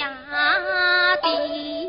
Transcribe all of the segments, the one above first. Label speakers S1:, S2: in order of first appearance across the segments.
S1: ah da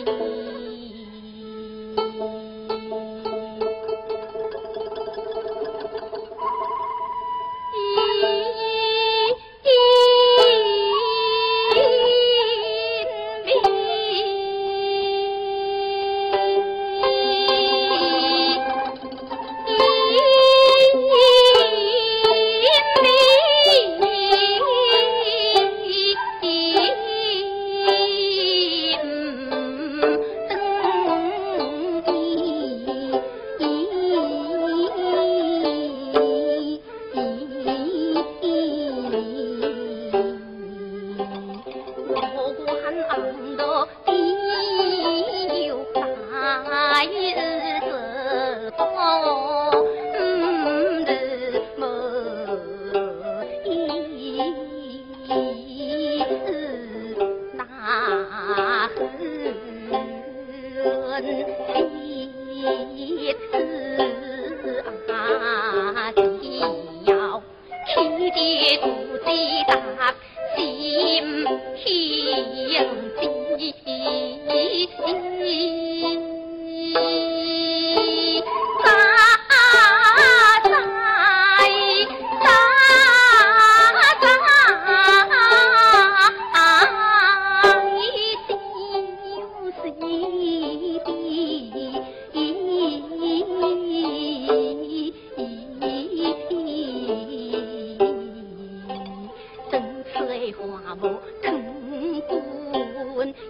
S1: う。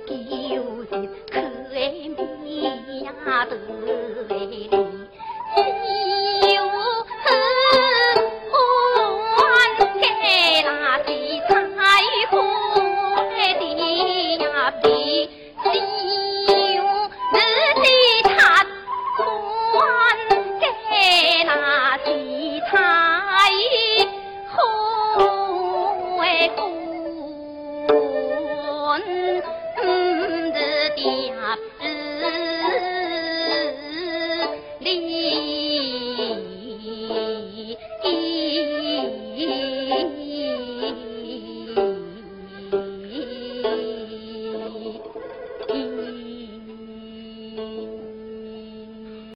S1: 给有心可爱的丫头。